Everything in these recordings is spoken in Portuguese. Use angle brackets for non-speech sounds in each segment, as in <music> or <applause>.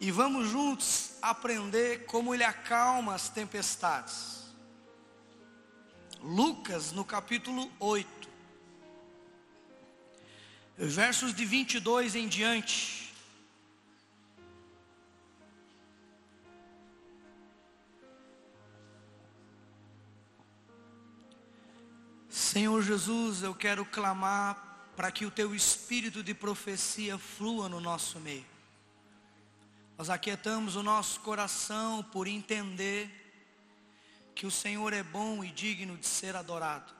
e vamos juntos aprender como ele acalma as tempestades. Lucas, no capítulo 8, versos de 22 em diante. Senhor Jesus, eu quero clamar para que o teu espírito de profecia flua no nosso meio. Nós aquietamos o nosso coração por entender que o Senhor é bom e digno de ser adorado.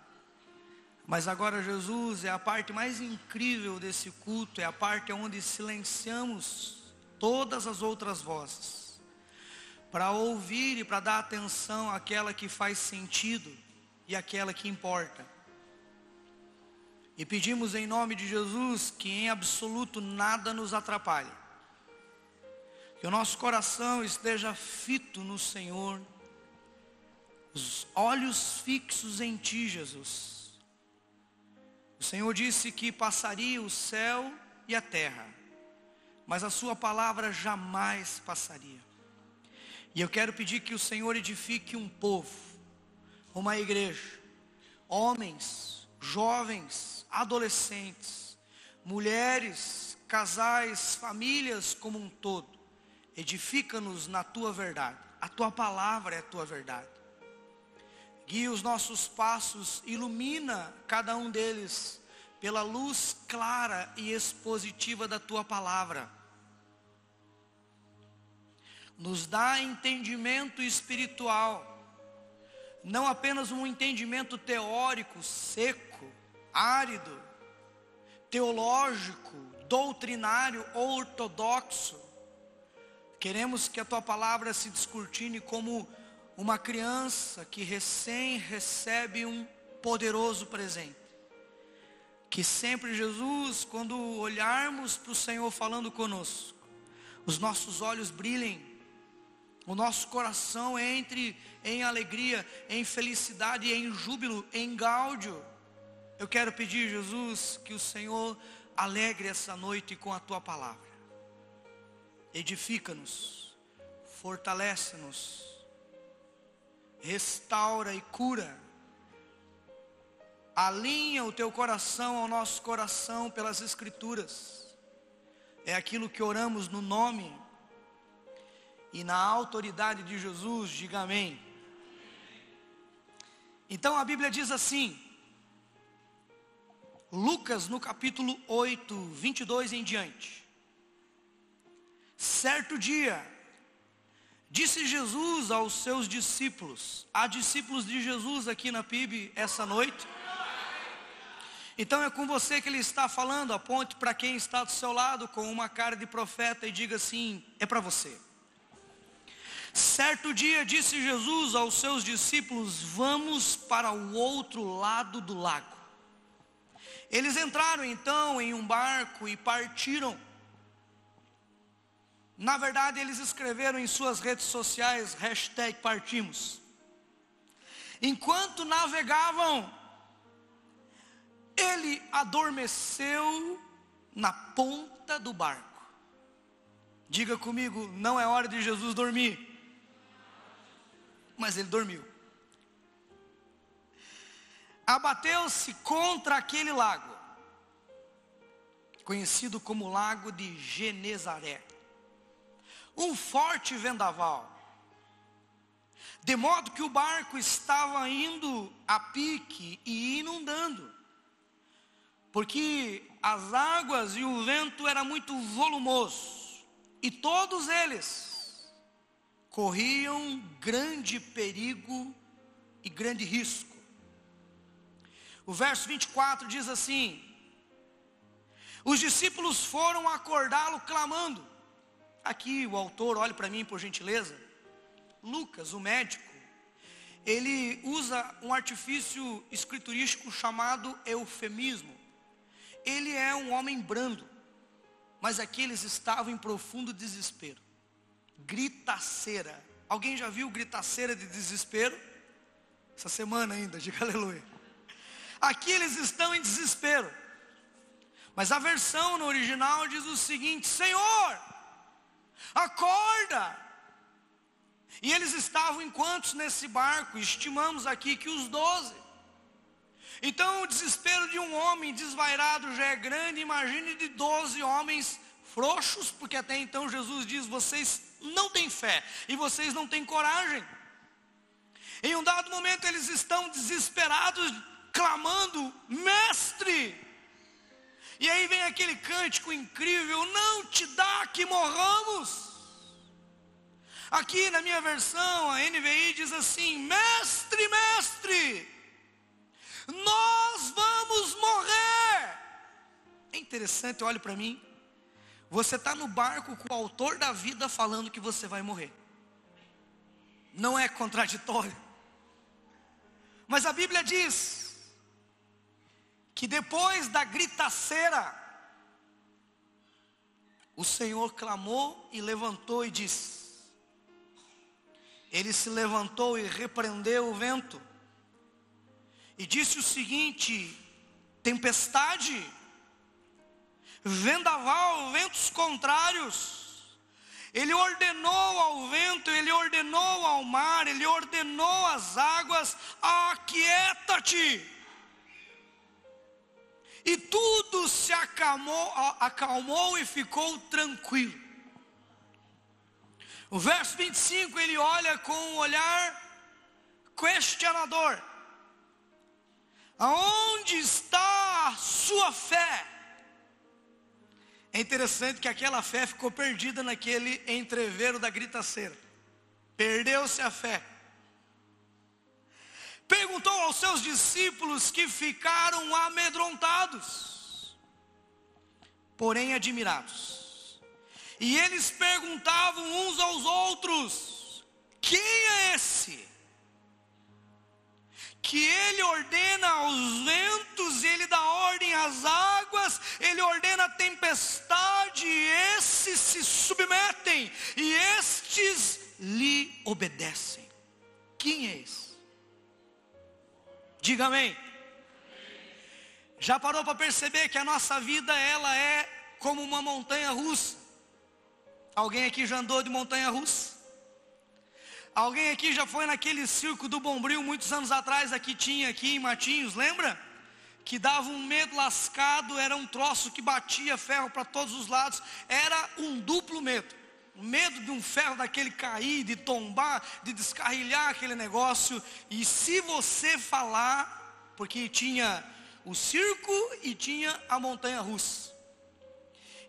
Mas agora, Jesus, é a parte mais incrível desse culto, é a parte onde silenciamos todas as outras vozes, para ouvir e para dar atenção àquela que faz sentido e àquela que importa. E pedimos em nome de Jesus que em absoluto nada nos atrapalhe que o nosso coração esteja fito no Senhor, os olhos fixos em Ti, Jesus. O Senhor disse que passaria o céu e a terra, mas a Sua palavra jamais passaria. E eu quero pedir que o Senhor edifique um povo, uma igreja, homens, jovens, adolescentes, mulheres, casais, famílias como um todo edifica-nos na tua verdade. A tua palavra é a tua verdade. Guia os nossos passos, ilumina cada um deles pela luz clara e expositiva da tua palavra. Nos dá entendimento espiritual, não apenas um entendimento teórico, seco, árido, teológico, doutrinário ou ortodoxo, Queremos que a tua palavra se descortine como uma criança que recém recebe um poderoso presente. Que sempre, Jesus, quando olharmos para o Senhor falando conosco, os nossos olhos brilhem, o nosso coração entre em alegria, em felicidade, em júbilo, em gáudio. Eu quero pedir, Jesus, que o Senhor alegre essa noite com a tua palavra edifica-nos, fortalece-nos, restaura e cura. Alinha o teu coração ao nosso coração pelas Escrituras. É aquilo que oramos no nome e na autoridade de Jesus, diga amém. Então a Bíblia diz assim, Lucas no capítulo 8, 22 em diante. Certo dia, disse Jesus aos seus discípulos, há discípulos de Jesus aqui na PIB essa noite? Então é com você que ele está falando, aponte para quem está do seu lado com uma cara de profeta e diga assim: é para você. Certo dia disse Jesus aos seus discípulos: Vamos para o outro lado do lago. Eles entraram então em um barco e partiram. Na verdade, eles escreveram em suas redes sociais, hashtag partimos. Enquanto navegavam, ele adormeceu na ponta do barco. Diga comigo, não é hora de Jesus dormir. Mas ele dormiu. Abateu-se contra aquele lago, conhecido como Lago de Genezaré um forte vendaval, de modo que o barco estava indo a pique e inundando, porque as águas e o vento era muito volumoso, e todos eles corriam grande perigo e grande risco. O verso 24 diz assim: Os discípulos foram acordá-lo clamando: Aqui o autor, olhe para mim por gentileza. Lucas, o médico, ele usa um artifício escriturístico chamado eufemismo. Ele é um homem brando, mas aqui eles estavam em profundo desespero. Gritaceira. Alguém já viu gritaceira de desespero? Essa semana ainda, <laughs> diga aleluia. Aqui eles estão em desespero. Mas a versão no original diz o seguinte: Senhor, Acorda! E eles estavam em quantos nesse barco? Estimamos aqui que os doze. Então o desespero de um homem desvairado já é grande, imagine de doze homens frouxos, porque até então Jesus diz: vocês não têm fé e vocês não têm coragem. Em um dado momento eles estão desesperados, clamando: Mestre! E aí vem aquele cântico incrível: Não te dá que morramos. Aqui na minha versão, a NVI diz assim: Mestre, mestre, nós vamos morrer. É interessante, olhe para mim. Você está no barco com o autor da vida falando que você vai morrer. Não é contraditório. Mas a Bíblia diz que depois da gritaceira, o Senhor clamou e levantou e disse: Ele se levantou e repreendeu o vento, e disse o seguinte: tempestade, vendaval, ventos contrários, ele ordenou ao vento, ele ordenou ao mar, ele ordenou às águas: aquieta-te. E tudo se acalmou, acalmou e ficou tranquilo. O verso 25 ele olha com um olhar questionador. Aonde está a sua fé? É interessante que aquela fé ficou perdida naquele entreveiro da gritaceira. Perdeu-se a fé. Perguntou aos seus discípulos que ficaram amedrontados, porém admirados. E eles perguntavam uns aos outros: Quem é esse? que ele ordena aos ventos, ele dá ordem às águas, ele ordena a tempestade, e esses se submetem, e estes lhe obedecem. Quem é esse? Diga amém. Já parou para perceber que a nossa vida ela é como uma montanha russa? Alguém aqui já andou de montanha russa? Alguém aqui já foi naquele circo do Bombril muitos anos atrás, aqui tinha aqui em Matinhos, lembra? Que dava um medo lascado, era um troço que batia ferro para todos os lados, era um duplo medo. O medo de um ferro daquele cair, de tombar, de descarrilhar aquele negócio. E se você falar, porque tinha o circo e tinha a montanha russa.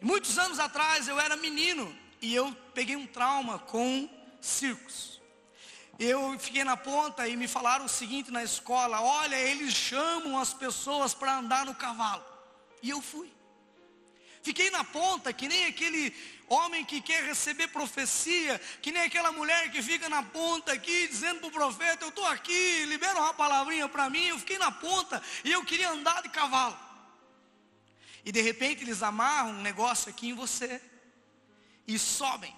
muitos anos atrás eu era menino e eu peguei um trauma com circos eu fiquei na ponta e me falaram o seguinte na escola: olha, eles chamam as pessoas para andar no cavalo. E eu fui. Fiquei na ponta, que nem aquele homem que quer receber profecia, que nem aquela mulher que fica na ponta aqui, dizendo para o profeta: Eu estou aqui, libera uma palavrinha para mim. Eu fiquei na ponta e eu queria andar de cavalo. E de repente eles amarram um negócio aqui em você e sobem.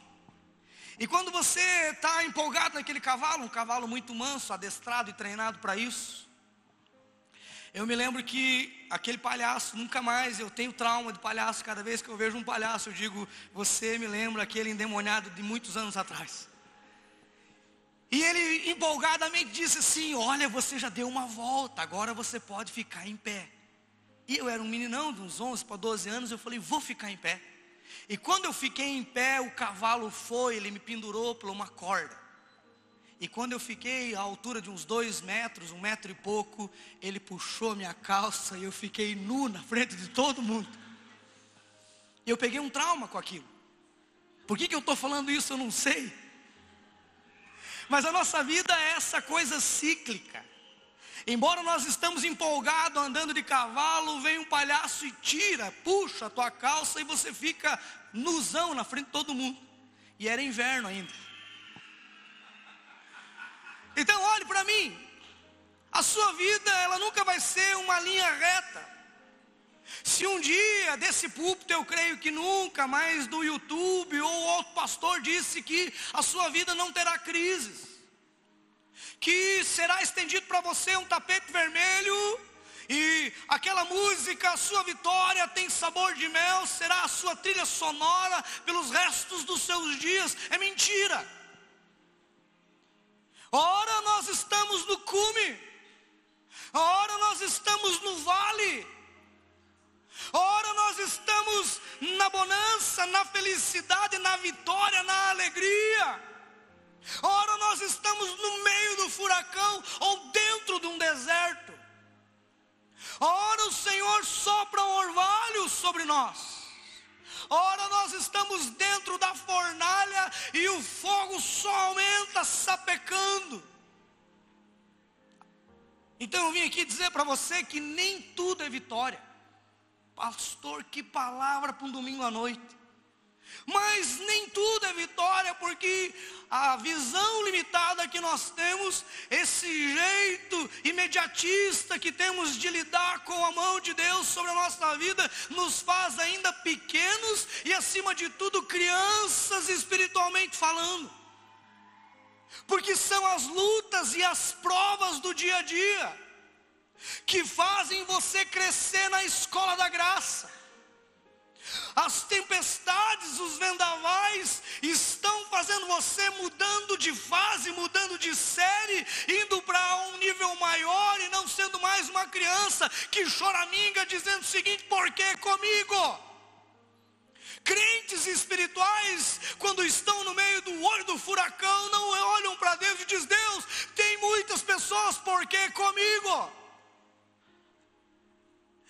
E quando você está empolgado naquele cavalo, um cavalo muito manso, adestrado e treinado para isso, eu me lembro que aquele palhaço, nunca mais, eu tenho trauma de palhaço, cada vez que eu vejo um palhaço, eu digo, você me lembra aquele endemoniado de muitos anos atrás. E ele empolgadamente disse assim: Olha, você já deu uma volta, agora você pode ficar em pé. E eu era um meninão de uns 11 para 12 anos, eu falei: Vou ficar em pé. E quando eu fiquei em pé, o cavalo foi, ele me pendurou por uma corda. E quando eu fiquei à altura de uns dois metros, um metro e pouco, ele puxou minha calça e eu fiquei nu na frente de todo mundo. E eu peguei um trauma com aquilo. Por que, que eu estou falando isso? Eu não sei. Mas a nossa vida é essa coisa cíclica. Embora nós estamos empolgados andando de cavalo, vem um palhaço e tira, puxa a tua calça e você fica nuzão na frente de todo mundo. E era inverno ainda. Então olhe para mim. A sua vida, ela nunca vai ser uma linha reta. Se um dia desse púlpito eu creio que nunca mais do YouTube ou outro pastor disse que a sua vida não terá crises que será estendido para você um tapete vermelho e aquela música, a sua vitória tem sabor de mel, será a sua trilha sonora pelos restos dos seus dias. É mentira. Ora nós estamos no cume, ora nós estamos no vale, ora nós estamos na bonança, na felicidade, na vitória, na alegria. Ora nós estamos no meio do furacão ou dentro de um deserto. Ora, o Senhor sopra um orvalho sobre nós. Ora, nós estamos dentro da fornalha e o fogo só aumenta sapecando. Então eu vim aqui dizer para você que nem tudo é vitória. Pastor, que palavra para um domingo à noite. Mas nem tudo é vitória, porque a visão limitada que nós temos, esse jeito imediatista que temos de lidar com a mão de Deus sobre a nossa vida, nos faz ainda pequenos e, acima de tudo, crianças espiritualmente falando. Porque são as lutas e as provas do dia a dia que fazem você crescer na escola da graça as tempestades, os vendavais estão fazendo você mudando de fase, mudando de série, indo para um nível maior e não sendo mais uma criança que choraminga dizendo o seguinte: por que comigo? Crentes espirituais, quando estão no meio do olho do furacão, não olham para Deus e dizem: Deus, tem muitas pessoas, por que comigo?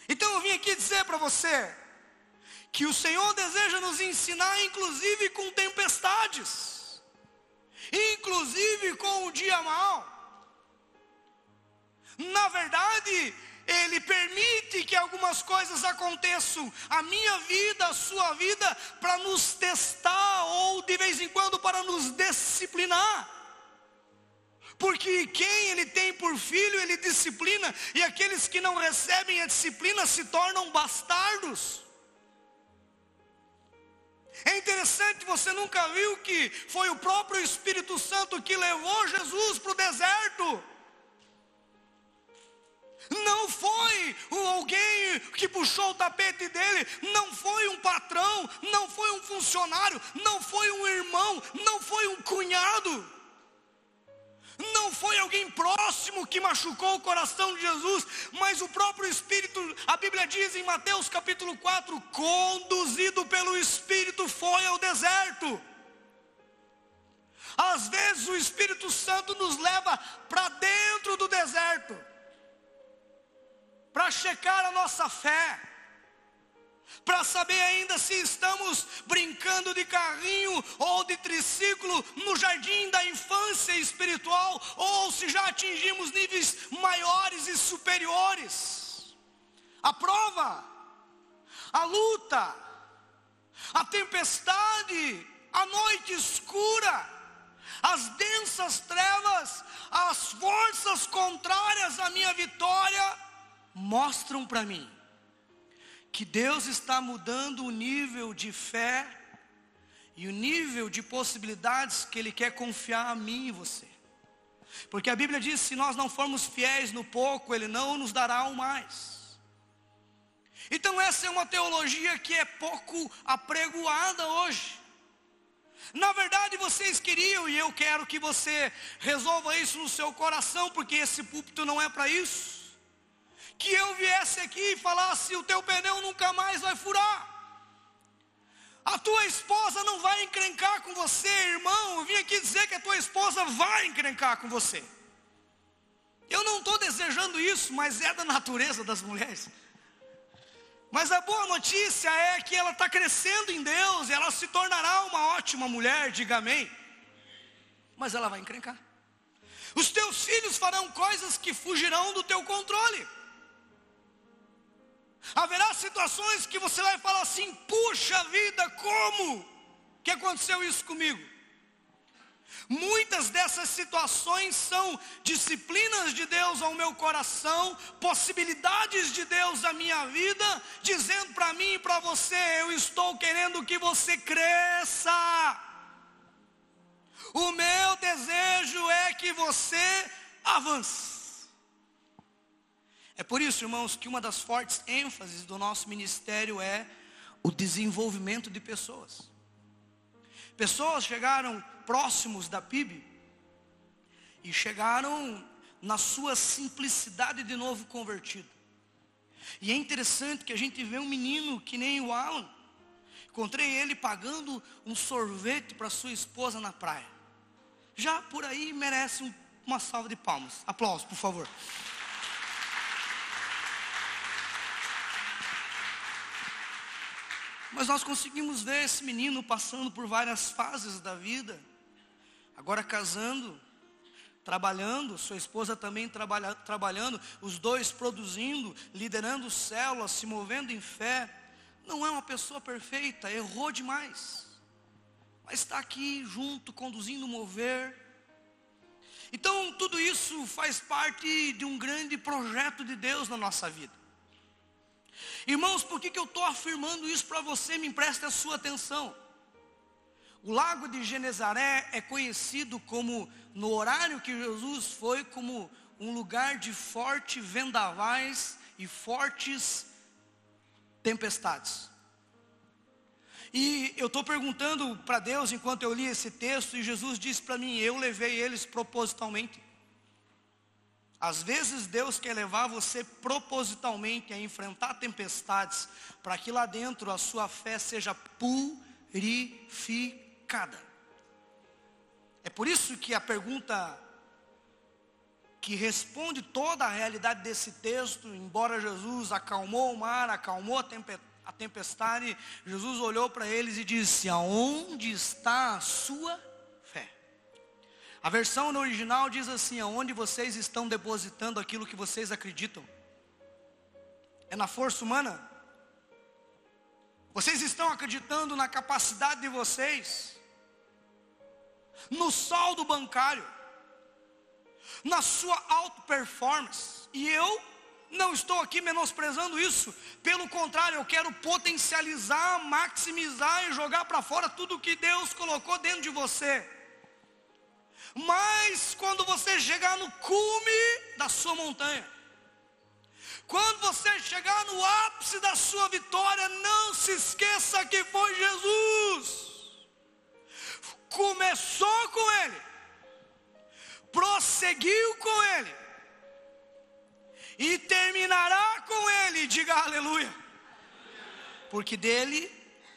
Então eu vim aqui dizer para você, que o Senhor deseja nos ensinar, inclusive com tempestades, inclusive com o dia mau. Na verdade, Ele permite que algumas coisas aconteçam, a minha vida, a sua vida, para nos testar ou de vez em quando para nos disciplinar. Porque quem ele tem por filho, ele disciplina, e aqueles que não recebem a disciplina se tornam bastardos. É interessante, você nunca viu que foi o próprio Espírito Santo que levou Jesus para o deserto. Não foi alguém que puxou o tapete dele, não foi um patrão, não foi um funcionário, não foi um irmão, não foi um cunhado. Não foi alguém próximo que machucou o coração de Jesus, mas o próprio Espírito, a Bíblia diz em Mateus capítulo 4: conduzido pelo Espírito foi ao deserto. Às vezes o Espírito Santo nos leva para dentro do deserto, para checar a nossa fé para saber ainda se estamos brincando de carrinho ou de triciclo no jardim da infância espiritual, ou se já atingimos níveis maiores e superiores. A prova, a luta, a tempestade, a noite escura, as densas trevas, as forças contrárias à minha vitória, mostram para mim que Deus está mudando o nível de fé e o nível de possibilidades que Ele quer confiar a mim e você. Porque a Bíblia diz: se nós não formos fiéis no pouco, Ele não nos dará o mais. Então, essa é uma teologia que é pouco apregoada hoje. Na verdade, vocês queriam, e eu quero que você resolva isso no seu coração, porque esse púlpito não é para isso que eu viesse aqui e falasse: o teu pneu nunca mais vai furar. A tua esposa não vai encrencar com você, irmão. Eu vim aqui dizer que a tua esposa vai encrencar com você. Eu não estou desejando isso, mas é da natureza das mulheres. Mas a boa notícia é que ela está crescendo em Deus, e ela se tornará uma ótima mulher, diga amém. Mas ela vai encrencar. Os teus filhos farão coisas que fugirão do teu controle. Haverá situações que você vai falar assim: puxa vida, como que aconteceu isso comigo? Muitas dessas situações são disciplinas de Deus ao meu coração, possibilidades de Deus à minha vida, dizendo para mim e para você: eu estou querendo que você cresça. O meu desejo é que você avance. É por isso, irmãos, que uma das fortes ênfases do nosso ministério é o desenvolvimento de pessoas. Pessoas chegaram próximos da PIB e chegaram na sua simplicidade de novo convertido. E é interessante que a gente vê um menino que nem o Alan. Encontrei ele pagando um sorvete para sua esposa na praia. Já por aí merece um, uma salva de palmas. Aplausos, por favor. Mas nós conseguimos ver esse menino passando por várias fases da vida. Agora casando, trabalhando, sua esposa também trabalha, trabalhando, os dois produzindo, liderando células, se movendo em fé. Não é uma pessoa perfeita, errou demais. Mas está aqui junto, conduzindo o mover. Então, tudo isso faz parte de um grande projeto de Deus na nossa vida. Irmãos, por que, que eu estou afirmando isso para você? Me empreste a sua atenção. O lago de Genezaré é conhecido como, no horário que Jesus foi, como um lugar de forte vendavais e fortes tempestades. E eu estou perguntando para Deus enquanto eu li esse texto, e Jesus disse para mim: Eu levei eles propositalmente. Às vezes Deus quer levar você propositalmente a enfrentar tempestades, para que lá dentro a sua fé seja purificada. É por isso que a pergunta que responde toda a realidade desse texto, embora Jesus acalmou o mar, acalmou a tempestade, Jesus olhou para eles e disse: Aonde está a sua a versão no original diz assim: aonde vocês estão depositando aquilo que vocês acreditam? É na força humana? Vocês estão acreditando na capacidade de vocês? No saldo bancário? Na sua auto performance? E eu não estou aqui menosprezando isso, pelo contrário, eu quero potencializar, maximizar e jogar para fora tudo que Deus colocou dentro de você. Mas quando você chegar no cume da sua montanha, quando você chegar no ápice da sua vitória, não se esqueça que foi Jesus. Começou com Ele, prosseguiu com Ele, e terminará com Ele, diga aleluia. Porque dele,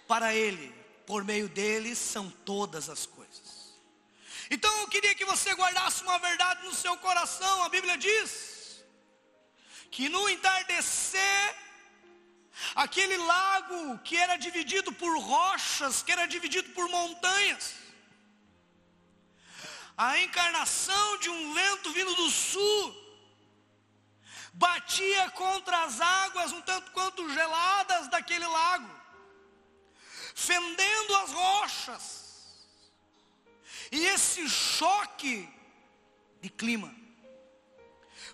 para Ele, por meio dele, são todas as coisas. Então eu queria que você guardasse uma verdade no seu coração. A Bíblia diz que no entardecer, aquele lago que era dividido por rochas, que era dividido por montanhas, a encarnação de um vento vindo do sul, batia contra as águas um tanto quanto geladas daquele lago, fendendo as rochas, e esse choque de clima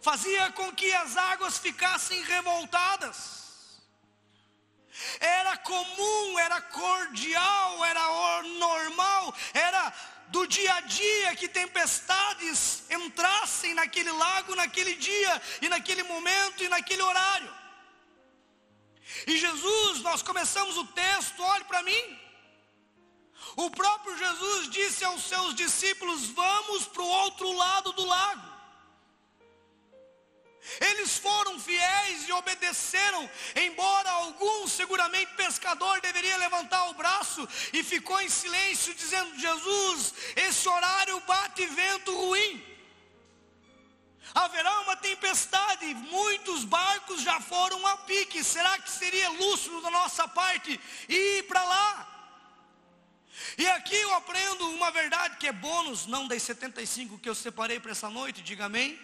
fazia com que as águas ficassem revoltadas. Era comum, era cordial, era normal, era do dia a dia que tempestades entrassem naquele lago, naquele dia, e naquele momento, e naquele horário. E Jesus, nós começamos o texto, olhe para mim, o próprio Jesus disse aos seus discípulos: Vamos para o outro lado do lago. Eles foram fiéis e obedeceram, embora algum seguramente pescador deveria levantar o braço e ficou em silêncio, dizendo: Jesus, esse horário bate vento ruim. Haverá uma tempestade, muitos barcos já foram a pique. Será que seria lúcido da nossa parte ir para lá? E aqui eu aprendo uma verdade que é bônus, não das 75 que eu separei para essa noite, diga amém.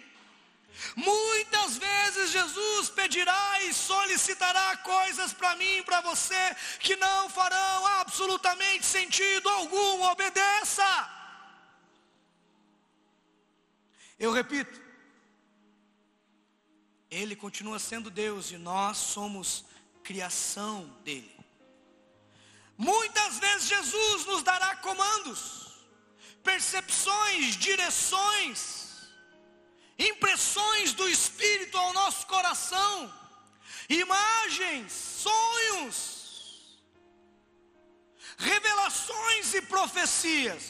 Muitas vezes Jesus pedirá e solicitará coisas para mim e para você que não farão absolutamente sentido algum, obedeça. Eu repito, Ele continua sendo Deus e nós somos criação dEle. Muitas vezes Jesus nos dará comandos, percepções, direções, impressões do Espírito ao nosso coração, imagens, sonhos, revelações e profecias,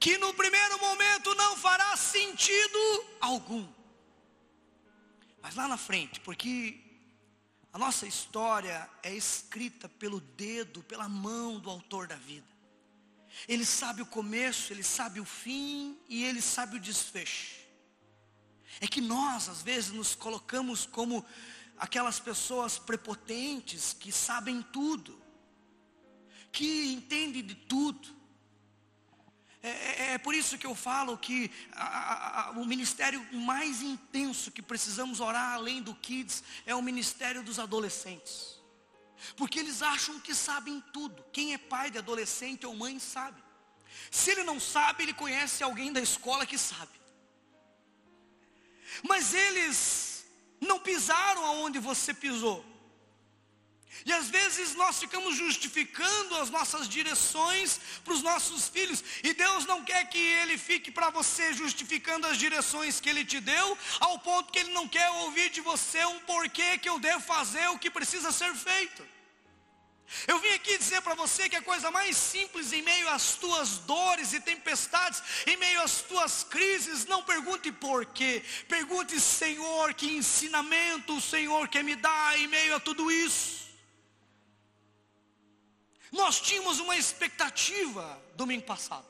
que no primeiro momento não fará sentido algum, mas lá na frente, porque a nossa história é escrita pelo dedo, pela mão do autor da vida. Ele sabe o começo, ele sabe o fim e ele sabe o desfecho. É que nós, às vezes, nos colocamos como aquelas pessoas prepotentes que sabem tudo, que entendem de tudo. É, é, é por isso que eu falo que a, a, o ministério mais intenso que precisamos orar além do Kids é o ministério dos adolescentes. Porque eles acham que sabem tudo. Quem é pai de adolescente ou mãe sabe. Se ele não sabe, ele conhece alguém da escola que sabe. Mas eles não pisaram aonde você pisou. E às vezes nós ficamos justificando as nossas direções para os nossos filhos, e Deus não quer que ele fique para você justificando as direções que ele te deu, ao ponto que ele não quer ouvir de você um porquê que eu devo fazer o que precisa ser feito. Eu vim aqui dizer para você que a coisa mais simples em meio às tuas dores e tempestades, em meio às tuas crises, não pergunte porquê, pergunte, Senhor, que ensinamento o Senhor quer me dar em meio a tudo isso. Nós tínhamos uma expectativa domingo passado.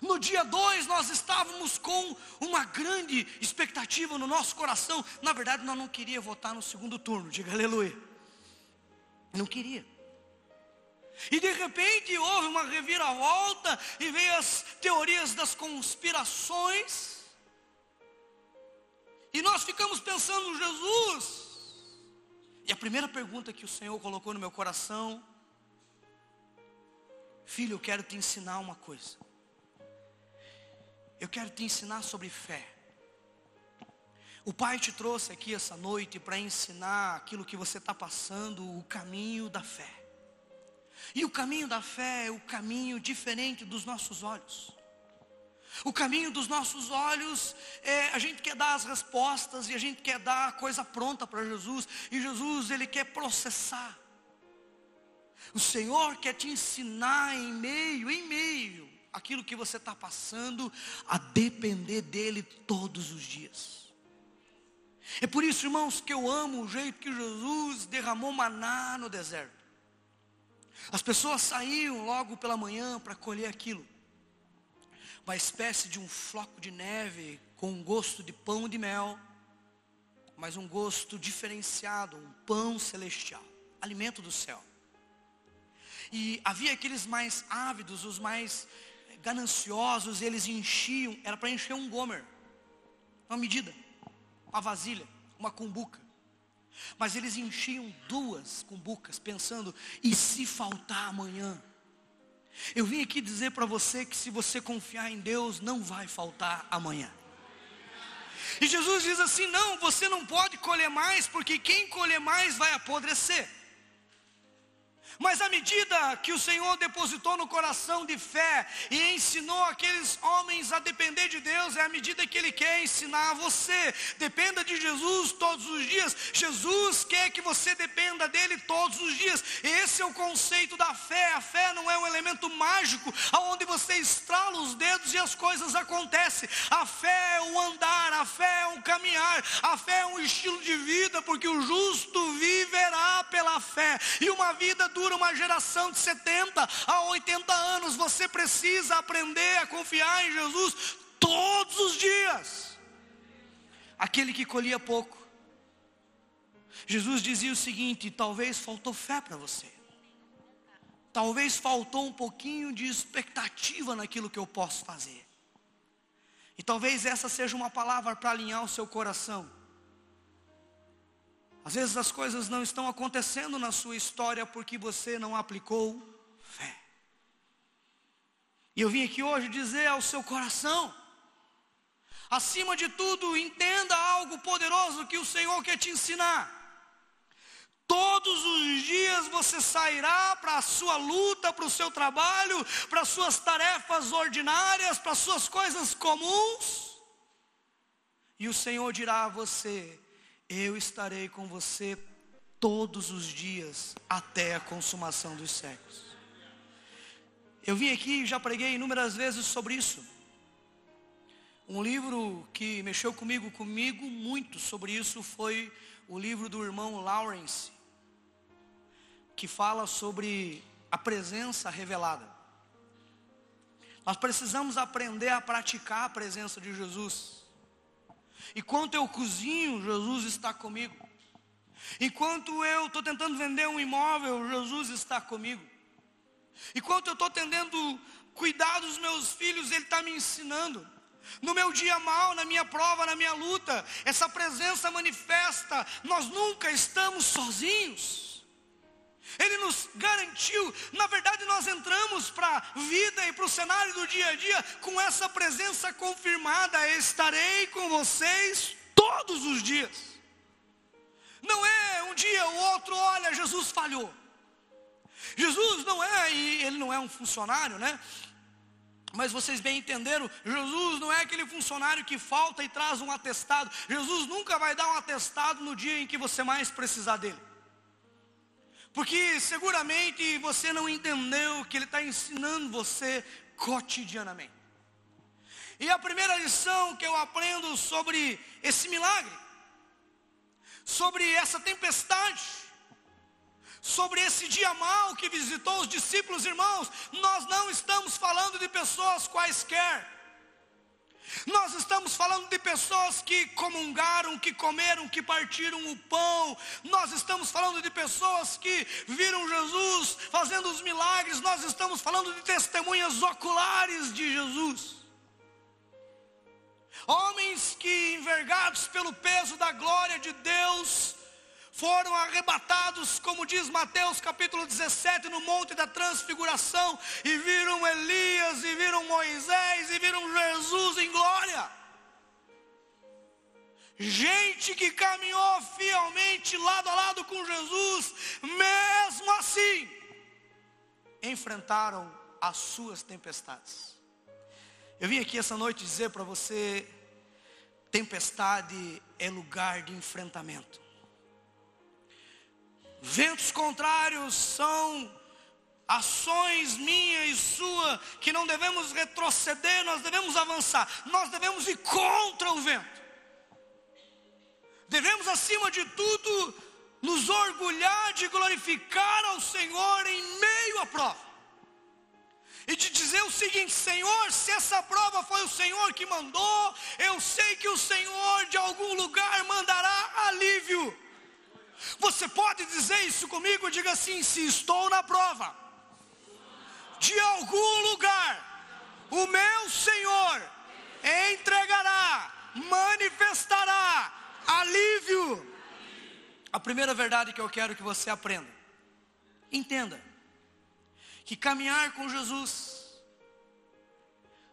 No dia 2 nós estávamos com uma grande expectativa no nosso coração. Na verdade, nós não queríamos votar no segundo turno, diga aleluia. Não queria. E de repente houve uma reviravolta e veio as teorias das conspirações. E nós ficamos pensando, Jesus. E a primeira pergunta que o Senhor colocou no meu coração, filho, eu quero te ensinar uma coisa. Eu quero te ensinar sobre fé. O Pai te trouxe aqui essa noite para ensinar aquilo que você está passando, o caminho da fé. E o caminho da fé é o caminho diferente dos nossos olhos. O caminho dos nossos olhos, é, a gente quer dar as respostas e a gente quer dar a coisa pronta para Jesus. E Jesus, Ele quer processar. O Senhor quer te ensinar em meio, em meio, aquilo que você está passando, a depender dEle todos os dias. É por isso, irmãos, que eu amo o jeito que Jesus derramou maná no deserto. As pessoas saíam logo pela manhã para colher aquilo. Uma espécie de um floco de neve com um gosto de pão de mel, mas um gosto diferenciado, um pão celestial, alimento do céu. E havia aqueles mais ávidos, os mais gananciosos, eles enchiam, era para encher um gomer, uma medida uma vasilha, uma cumbuca. Mas eles enchiam duas cumbucas, pensando: e se faltar amanhã? Eu vim aqui dizer para você que se você confiar em Deus, não vai faltar amanhã. E Jesus diz assim: não, você não pode colher mais, porque quem colher mais vai apodrecer. Mas à medida que o Senhor depositou no coração de fé e ensinou aqueles homens a depender de Deus, é à medida que Ele quer ensinar a você. Dependa de Jesus todos os dias. Jesus quer que você dependa dele todos os dias. Esse é o conceito da fé. A fé não é um elemento mágico aonde você estrala os dedos e as coisas acontecem. A fé é um andar, a fé é um caminhar, a fé é um estilo de vida, porque o justo viverá pela fé. E uma vida dura uma geração de 70 a 80 anos, você precisa aprender a confiar em Jesus todos os dias. Aquele que colhia pouco. Jesus dizia o seguinte: talvez faltou fé para você. Talvez faltou um pouquinho de expectativa naquilo que eu posso fazer. E talvez essa seja uma palavra para alinhar o seu coração. Às vezes as coisas não estão acontecendo na sua história porque você não aplicou fé. E eu vim aqui hoje dizer ao seu coração, acima de tudo, entenda algo poderoso que o Senhor quer te ensinar. Todos os dias você sairá para a sua luta, para o seu trabalho, para as suas tarefas ordinárias, para as suas coisas comuns. E o Senhor dirá a você: Eu estarei com você todos os dias até a consumação dos séculos. Eu vim aqui e já preguei inúmeras vezes sobre isso. Um livro que mexeu comigo, comigo muito sobre isso foi o livro do irmão Lawrence, que fala sobre a presença revelada. Nós precisamos aprender a praticar a presença de Jesus. Enquanto eu cozinho, Jesus está comigo. Enquanto eu estou tentando vender um imóvel, Jesus está comigo. Enquanto eu estou tentando cuidar dos meus filhos, Ele está me ensinando. No meu dia mal, na minha prova, na minha luta, essa presença manifesta. Nós nunca estamos sozinhos. Ele nos garantiu, na verdade, nós entramos para a vida e para o cenário do dia a dia com essa presença confirmada: estarei com vocês todos os dias. Não é um dia o outro, olha, Jesus falhou. Jesus não é, e ele não é um funcionário, né? Mas vocês bem entenderam, Jesus não é aquele funcionário que falta e traz um atestado. Jesus nunca vai dar um atestado no dia em que você mais precisar dele. Porque seguramente você não entendeu que Ele está ensinando você cotidianamente. E a primeira lição que eu aprendo sobre esse milagre, sobre essa tempestade, sobre esse dia mau que visitou os discípulos, irmãos, nós não estamos falando de pessoas quaisquer. Nós estamos falando de pessoas que comungaram, que comeram, que partiram o pão. Nós estamos falando de pessoas que viram Jesus fazendo os milagres. Nós estamos falando de testemunhas oculares de Jesus. Homens que, envergados pelo peso da glória de Deus, foram arrebatados, como diz Mateus capítulo 17, no Monte da Transfiguração, e viram Elias, e viram Moisés, e viram Jesus em glória. Gente que caminhou fielmente lado a lado com Jesus, mesmo assim, enfrentaram as suas tempestades. Eu vim aqui essa noite dizer para você: tempestade é lugar de enfrentamento. Ventos contrários são ações minha e sua que não devemos retroceder, nós devemos avançar, nós devemos ir contra o vento. Devemos, acima de tudo, nos orgulhar de glorificar ao Senhor em meio à prova. E de dizer o seguinte: Senhor, se essa prova foi o Senhor que mandou, eu sei que o Senhor de algum lugar mandará alívio. Você pode dizer isso comigo? Diga assim: se estou na prova, de algum lugar, o meu Senhor entregará, manifestará alívio. A primeira verdade que eu quero que você aprenda, entenda, que caminhar com Jesus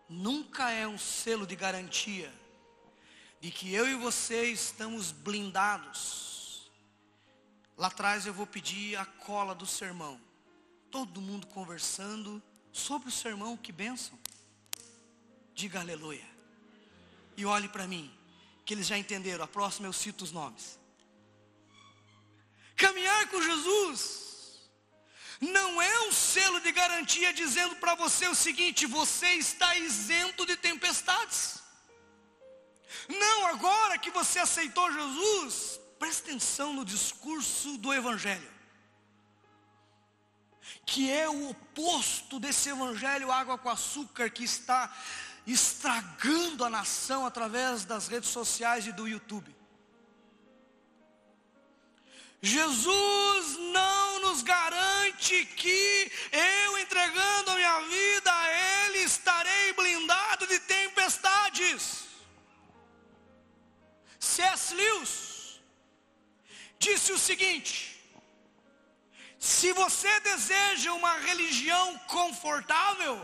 nunca é um selo de garantia de que eu e você estamos blindados Lá atrás eu vou pedir a cola do sermão. Todo mundo conversando sobre o sermão, que bênção. Diga aleluia. E olhe para mim, que eles já entenderam. A próxima eu cito os nomes. Caminhar com Jesus não é um selo de garantia dizendo para você o seguinte: você está isento de tempestades. Não, agora que você aceitou Jesus, Presta atenção no discurso do Evangelho, que é o oposto desse Evangelho água com açúcar que está estragando a nação através das redes sociais e do YouTube. Jesus não nos garante que eu entregando a minha vida a Ele estarei blindado de tempestades. C.S. Lewis disse o seguinte: se você deseja uma religião confortável,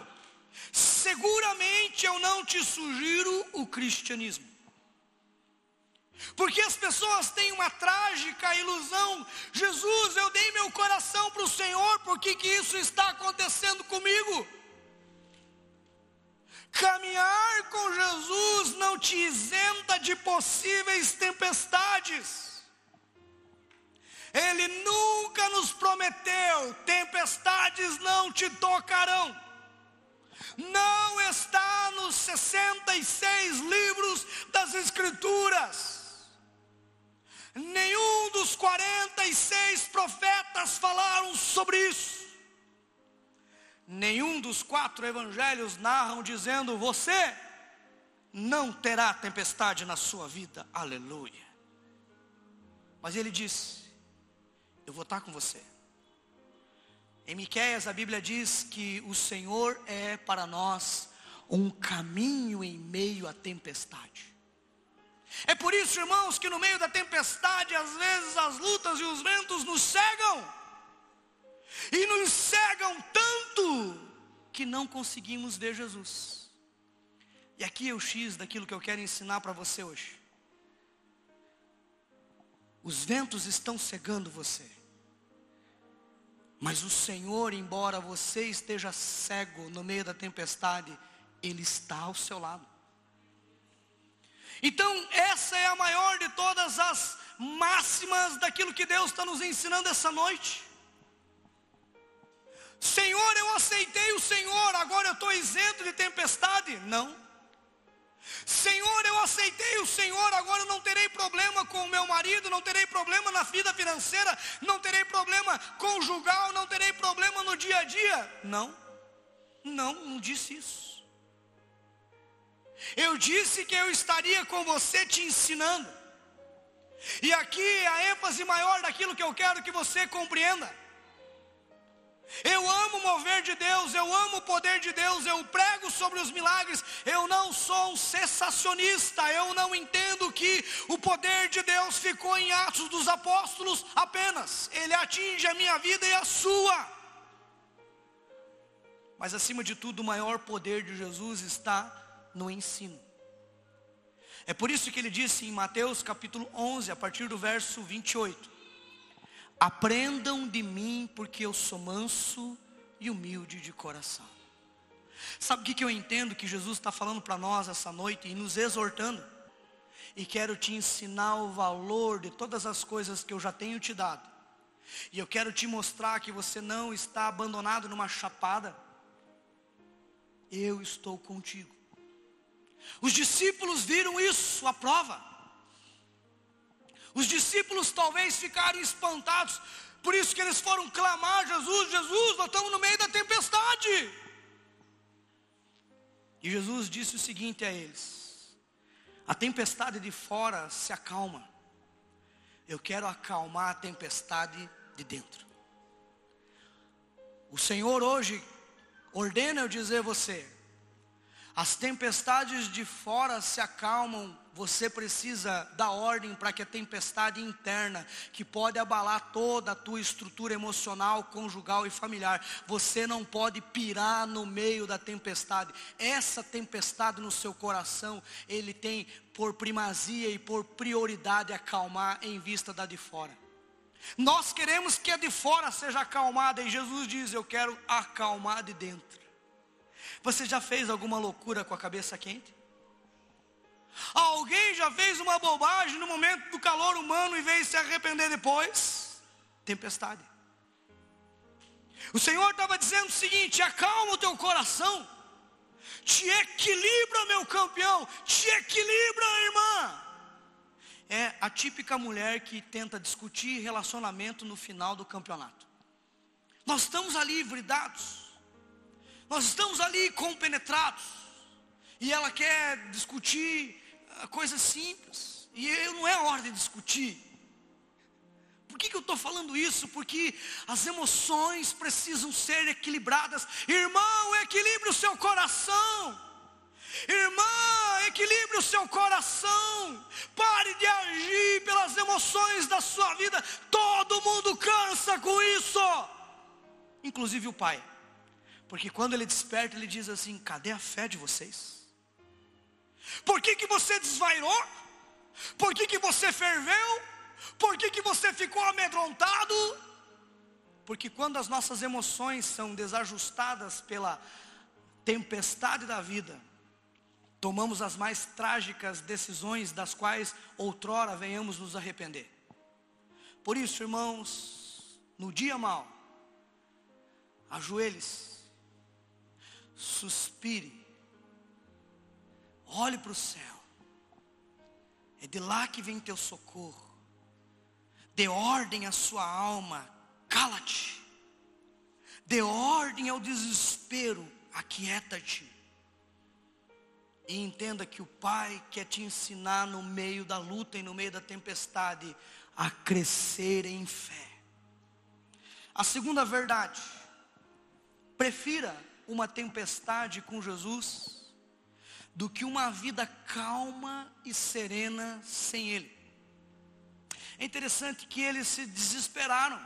seguramente eu não te sugiro o cristianismo. Porque as pessoas têm uma trágica ilusão. Jesus, eu dei meu coração para o Senhor, por que, que isso está acontecendo comigo? Caminhar com Jesus não te isenta de possíveis tempestades. Ele nunca nos prometeu: tempestades não te tocarão. Não está nos 66 livros das Escrituras. Nenhum dos 46 profetas falaram sobre isso. Nenhum dos quatro evangelhos narram dizendo: Você não terá tempestade na sua vida. Aleluia. Mas ele disse: Eu vou estar com você. Em Miqueias a Bíblia diz que o Senhor é para nós um caminho em meio à tempestade. É por isso, irmãos, que no meio da tempestade, às vezes as lutas e os ventos nos cegam. E nos cegam tanto que não conseguimos ver Jesus. E aqui é o X daquilo que eu quero ensinar para você hoje. Os ventos estão cegando você. Mas o Senhor, embora você esteja cego no meio da tempestade, Ele está ao seu lado. Então, essa é a maior de todas as máximas daquilo que Deus está nos ensinando essa noite. Senhor, eu aceitei o Senhor, agora eu estou isento de tempestade? Não. Senhor, eu aceitei o Senhor, agora não terei problema com o meu marido, não terei problema na vida financeira, não terei problema conjugal, não terei problema no dia a dia. Não, não, não disse isso. Eu disse que eu estaria com você te ensinando. E aqui a ênfase maior daquilo que eu quero que você compreenda. Eu amo o mover de Deus, eu amo o poder de Deus, eu prego sobre os milagres. Eu não sou um cessacionista, eu não entendo que o poder de Deus ficou em Atos dos Apóstolos apenas. Ele atinge a minha vida e a sua. Mas acima de tudo, o maior poder de Jesus está no ensino. É por isso que ele disse em Mateus capítulo 11, a partir do verso 28. Aprendam de mim, porque eu sou manso e humilde de coração. Sabe o que, eu entendo que Jesus está falando para nós essa noite e nos exortando? E quero te ensinar o valor de todas as coisas que eu já tenho te dado. E eu quero te mostrar que você não está abandonado numa chapada. Eu estou contigo. Os discípulos viram isso, a prova. Os discípulos talvez ficaram espantados, por isso que eles foram clamar: Jesus, Jesus, nós estamos no meio da tempestade. E Jesus disse o seguinte a eles: A tempestade de fora se acalma, eu quero acalmar a tempestade de dentro. O Senhor hoje ordena eu dizer a você: as tempestades de fora se acalmam, você precisa dar ordem para que a tempestade interna, que pode abalar toda a tua estrutura emocional, conjugal e familiar, você não pode pirar no meio da tempestade. Essa tempestade no seu coração, ele tem por primazia e por prioridade acalmar em vista da de fora. Nós queremos que a de fora seja acalmada e Jesus diz: Eu quero acalmar de dentro. Você já fez alguma loucura com a cabeça quente? Alguém já fez uma bobagem no momento do calor humano e veio se arrepender depois? Tempestade. O Senhor estava dizendo o seguinte: acalma o teu coração, te equilibra, meu campeão, te equilibra, irmã. É a típica mulher que tenta discutir relacionamento no final do campeonato. Nós estamos ali vridados. Nós estamos ali compenetrados. E ela quer discutir coisas simples. E eu não é hora de discutir. Por que, que eu estou falando isso? Porque as emoções precisam ser equilibradas. Irmão, equilibre o seu coração. Irmã, equilibre o seu coração. Pare de agir pelas emoções da sua vida. Todo mundo cansa com isso. Inclusive o pai. Porque quando ele desperta, ele diz assim: cadê a fé de vocês? Por que, que você desvairou? Por que, que você ferveu? Por que, que você ficou amedrontado? Porque quando as nossas emoções são desajustadas pela tempestade da vida, tomamos as mais trágicas decisões das quais outrora venhamos nos arrepender. Por isso, irmãos, no dia mal, ajoelhe-se, suspire, olhe para o céu, é de lá que vem teu socorro, dê ordem à sua alma, cala-te, dê ordem ao desespero, aquieta-te. E entenda que o Pai quer te ensinar no meio da luta e no meio da tempestade a crescer em fé. A segunda verdade, prefira uma tempestade com Jesus do que uma vida calma e serena sem Ele. É interessante que eles se desesperaram,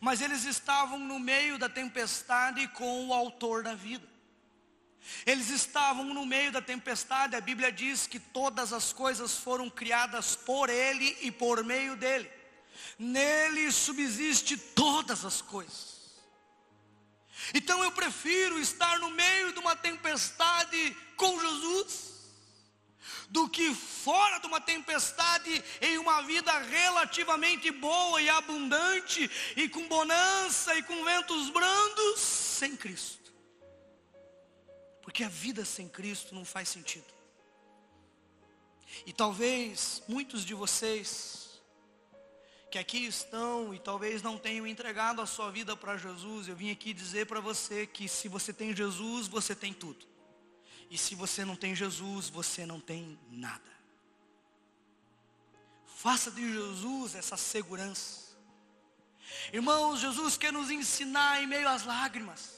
mas eles estavam no meio da tempestade com o Autor da vida. Eles estavam no meio da tempestade, a Bíblia diz que todas as coisas foram criadas por Ele e por meio dele. Nele subsiste todas as coisas. Então eu prefiro estar no meio de uma tempestade com Jesus do que fora de uma tempestade em uma vida relativamente boa e abundante e com bonança e com ventos brandos sem Cristo. Porque a vida sem Cristo não faz sentido. E talvez muitos de vocês que aqui estão e talvez não tenham entregado a sua vida para Jesus, eu vim aqui dizer para você que se você tem Jesus, você tem tudo. E se você não tem Jesus, você não tem nada. Faça de Jesus essa segurança. Irmãos, Jesus quer nos ensinar em meio às lágrimas.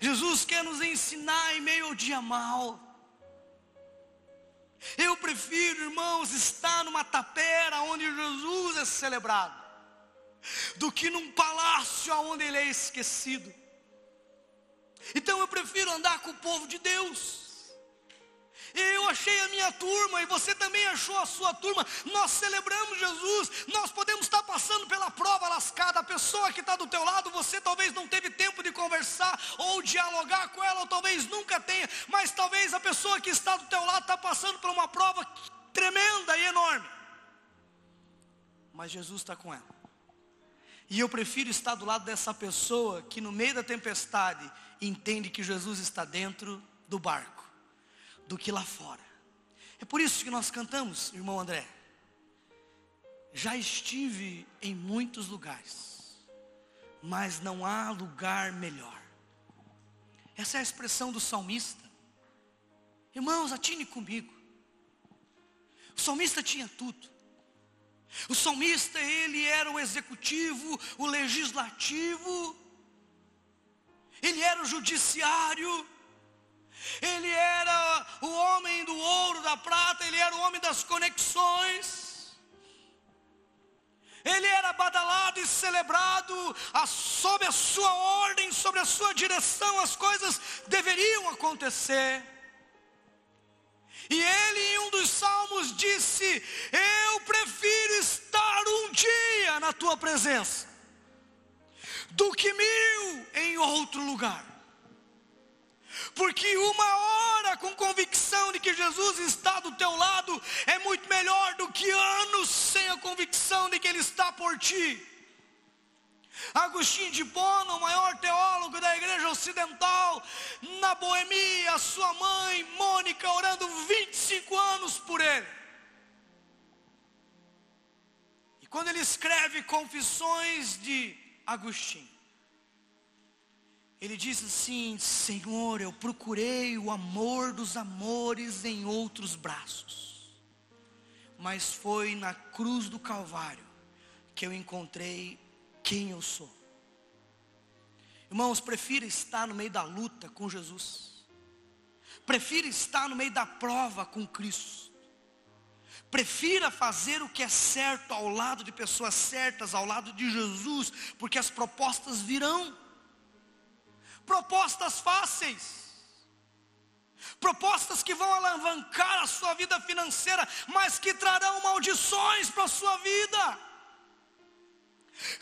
Jesus quer nos ensinar em meio ao dia mal. Eu prefiro, irmãos, estar numa tapera onde Jesus é celebrado, do que num palácio onde ele é esquecido. Então eu prefiro andar com o povo de Deus. Eu achei a minha turma e você também achou a sua turma. Nós celebramos Jesus. Nós podemos estar passando pela prova lascada. A pessoa que está do teu lado, você talvez não teve tempo de conversar ou dialogar com ela, ou talvez nunca tenha. Mas talvez a pessoa que está do teu lado está passando por uma prova tremenda e enorme. Mas Jesus está com ela. E eu prefiro estar do lado dessa pessoa que no meio da tempestade entende que Jesus está dentro do barco do que lá fora. É por isso que nós cantamos, irmão André. Já estive em muitos lugares, mas não há lugar melhor. Essa é a expressão do salmista. Irmãos, atine comigo. O salmista tinha tudo. O salmista, ele era o executivo, o legislativo, ele era o judiciário, ele era o homem do ouro, da prata, ele era o homem das conexões. Ele era badalado e celebrado a, sob a sua ordem, sobre a sua direção, as coisas deveriam acontecer. E ele, em um dos salmos, disse: Eu prefiro estar um dia na tua presença, do que mil em outro lugar. Porque uma hora com convicção de que Jesus está do teu lado é muito melhor do que anos sem a convicção de que Ele está por ti. Agostinho de Bono, o maior teólogo da igreja ocidental, na Boemia, sua mãe, Mônica, orando 25 anos por ele. E quando ele escreve Confissões de Agostinho, ele diz assim: Senhor, eu procurei o amor dos amores em outros braços, mas foi na cruz do Calvário que eu encontrei quem eu sou. Irmãos, prefira estar no meio da luta com Jesus, prefira estar no meio da prova com Cristo, prefira fazer o que é certo ao lado de pessoas certas, ao lado de Jesus, porque as propostas virão propostas fáceis. Propostas que vão alavancar a sua vida financeira, mas que trarão maldições para a sua vida.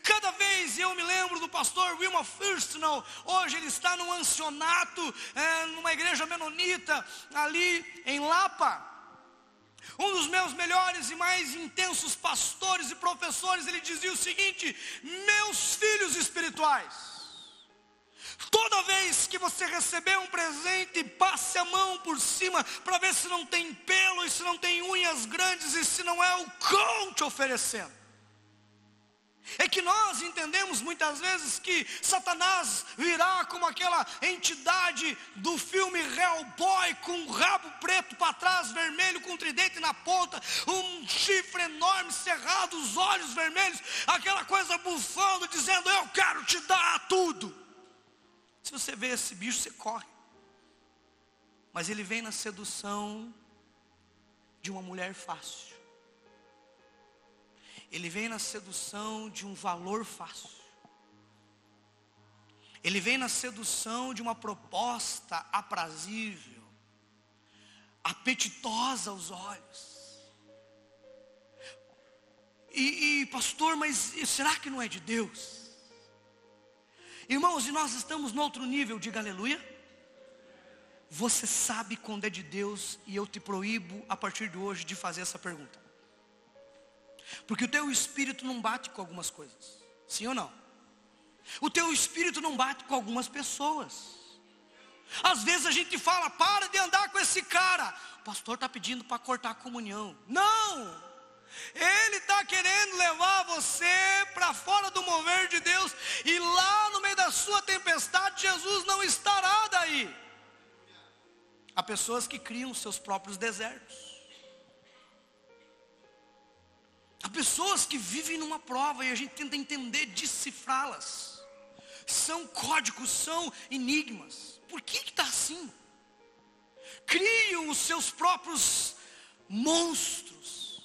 Cada vez eu me lembro do pastor Wilma Firstnall, hoje ele está num ancionato, é, numa igreja menonita, ali em Lapa. Um dos meus melhores e mais intensos pastores e professores, ele dizia o seguinte: Meus filhos espirituais, Toda vez que você receber um presente, passe a mão por cima para ver se não tem pelo e se não tem unhas grandes e se não é o cão te oferecendo. É que nós entendemos muitas vezes que Satanás virá como aquela entidade do filme Hellboy, com um rabo preto para trás, vermelho, com um tridente na ponta, um chifre enorme cerrado, os olhos vermelhos, aquela coisa bufando, dizendo: Eu quero te dar tudo. Se você vê esse bicho, você corre. Mas ele vem na sedução de uma mulher fácil. Ele vem na sedução de um valor fácil. Ele vem na sedução de uma proposta aprazível, apetitosa aos olhos. E, e, pastor, mas será que não é de Deus? Irmãos, e nós estamos no outro nível, diga aleluia. Você sabe quando é de Deus, e eu te proíbo a partir de hoje de fazer essa pergunta. Porque o teu espírito não bate com algumas coisas. Sim ou não? O teu espírito não bate com algumas pessoas. Às vezes a gente fala, para de andar com esse cara. O pastor está pedindo para cortar a comunhão. Não! Ele está querendo levar você para fora do mover de Deus. E lá no meio da sua tempestade, Jesus não estará daí. Há pessoas que criam seus próprios desertos. Há pessoas que vivem numa prova e a gente tenta entender, decifrá-las. São códigos, são enigmas. Por que está assim? Criam os seus próprios monstros.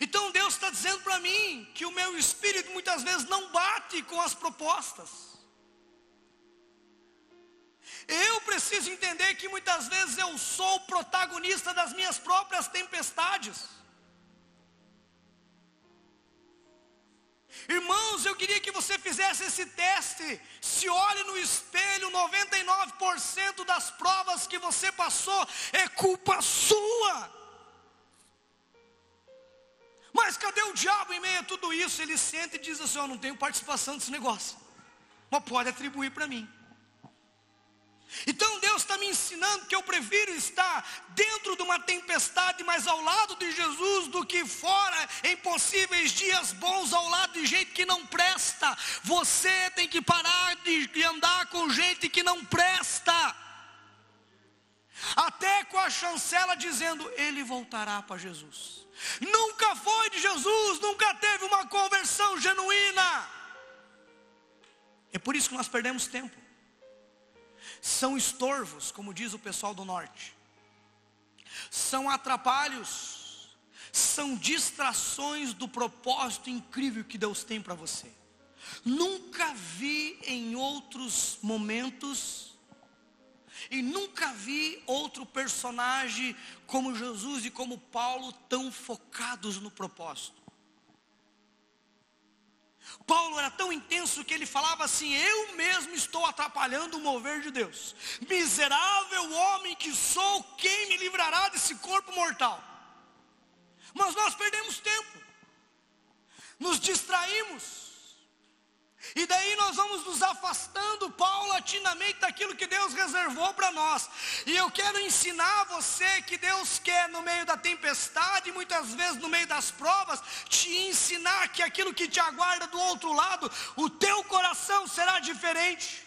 Então Deus está dizendo para mim que o meu espírito muitas vezes não bate com as propostas. Eu preciso entender que muitas vezes eu sou o protagonista das minhas próprias tempestades. Irmãos, eu queria que você fizesse esse teste. Se olhe no espelho, 99% das provas que você passou é culpa sua. Mas cadê o diabo em meio a tudo isso? Ele senta e diz assim: Eu não tenho participação nesse negócio, mas pode atribuir para mim. Então Deus está me ensinando que eu prefiro estar dentro de uma tempestade, mas ao lado de Jesus, do que fora em possíveis dias bons, ao lado de gente que não presta. Você tem que parar de andar com gente que não presta. Até com a chancela dizendo, ele voltará para Jesus. Nunca foi de Jesus, nunca teve uma conversão genuína. É por isso que nós perdemos tempo são estorvos, como diz o pessoal do norte, são atrapalhos, são distrações do propósito incrível que Deus tem para você. Nunca vi em outros momentos, e nunca vi outro personagem como Jesus e como Paulo tão focados no propósito. Paulo era tão intenso que ele falava assim: Eu mesmo estou atrapalhando o mover de Deus. Miserável homem que sou, quem me livrará desse corpo mortal? Mas nós perdemos tempo, nos distraímos, e daí nós vamos nos afastando paulatinamente daquilo que Deus reservou para nós. E eu quero ensinar você que Deus quer no meio da tempestade, muitas vezes no meio das provas, te ensinar que aquilo que te aguarda do outro lado, o teu coração será diferente.